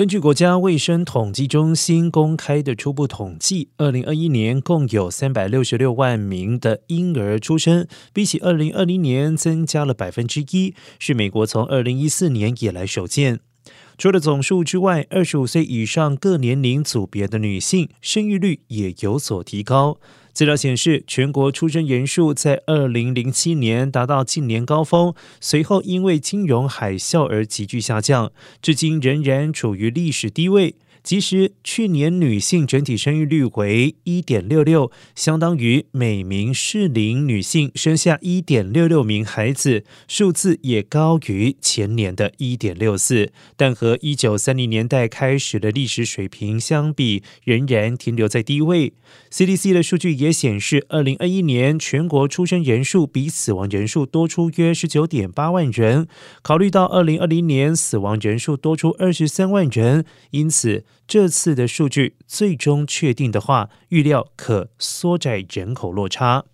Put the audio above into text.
根据国家卫生统计中心公开的初步统计，二零二一年共有三百六十六万名的婴儿出生，比起二零二零年增加了百分之一，是美国从二零一四年以来首见。除了总数之外，二十五岁以上各年龄组别的女性生育率也有所提高。资料显示，全国出生人数在二零零七年达到近年高峰，随后因为金融海啸而急剧下降，至今仍然处于历史低位。其实，去年女性整体生育率为一点六六，相当于每名适龄女性生下一点六六名孩子，数字也高于前年的一点六四，但和一九三零年代开始的历史水平相比，仍然停留在低位。CDC 的数据也显示，二零二一年全国出生人数比死亡人数多出约十九点八万人。考虑到二零二零年死亡人数多出二十三万人，因此。这次的数据最终确定的话，预料可缩窄人口落差。